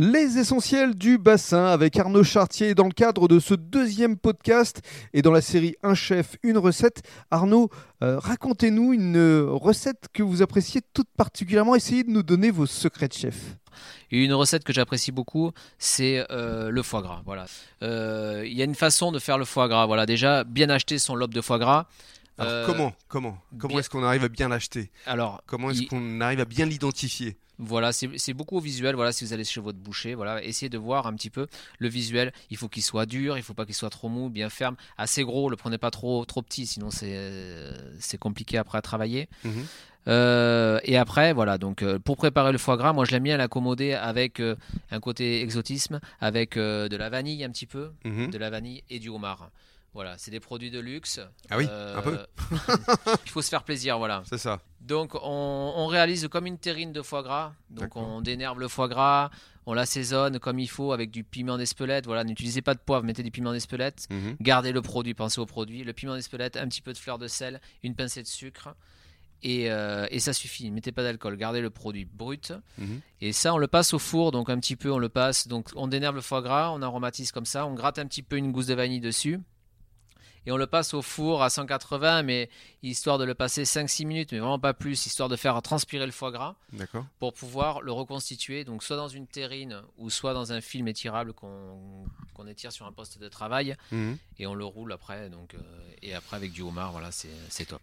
Les essentiels du bassin avec Arnaud Chartier dans le cadre de ce deuxième podcast et dans la série Un chef, une recette. Arnaud, euh, racontez-nous une recette que vous appréciez toute particulièrement. Essayez de nous donner vos secrets de chef. Une recette que j'apprécie beaucoup, c'est euh, le foie gras. Voilà. Euh, il y a une façon de faire le foie gras. Voilà. Déjà, bien acheter son lobe de foie gras. Alors, comment Comment Comment est-ce qu'on arrive à bien l'acheter? Alors, comment est-ce qu'on arrive à bien l'identifier? Voilà, c'est beaucoup visuel. Voilà, si vous allez chez votre boucher, voilà, essayez de voir un petit peu le visuel. Il faut qu'il soit dur, il faut pas qu'il soit trop mou, bien ferme, assez gros. Le prenez pas trop trop petit, sinon c'est compliqué après à travailler. Mhm. Euh, et après, voilà, donc euh, pour préparer le foie gras, moi je l'aime bien l'accommoder avec euh, un côté exotisme, avec de la vanille un petit peu, mhm. de la vanille et du homard. Voilà, c'est des produits de luxe. Ah oui, un peu. il faut se faire plaisir, voilà. C'est ça. Donc on, réalise comme une terrine de foie gras. Donc on dénerve le foie gras, on l'assaisonne comme il faut avec du piment d'Espelette. Voilà, n'utilisez pas de poivre, mettez du piment d'Espelette. Mhm. Gardez le produit, pensez au produit. Le piment d'Espelette, un petit peu de fleur de sel, une pincée de sucre. Et, euh, ça suffit. Mettez pas d'alcool, gardez le produit brut. Mhm. Et ça, on le passe au four, donc un petit peu, on le passe. Donc on dénerve le foie gras, on aromatise comme ça, on gratte un petit peu une gousse de vanille dessus et on le passe au four à 180, mais histoire de le passer 5-6 minutes, mais vraiment pas plus, histoire de faire transpirer le foie gras pour pouvoir le reconstituer, donc soit dans une terrine ou soit dans un film étirable qu'on étire sur un poste de travail mhm. et on le roule après, donc, euh, et après avec du homard, voilà, c'est top.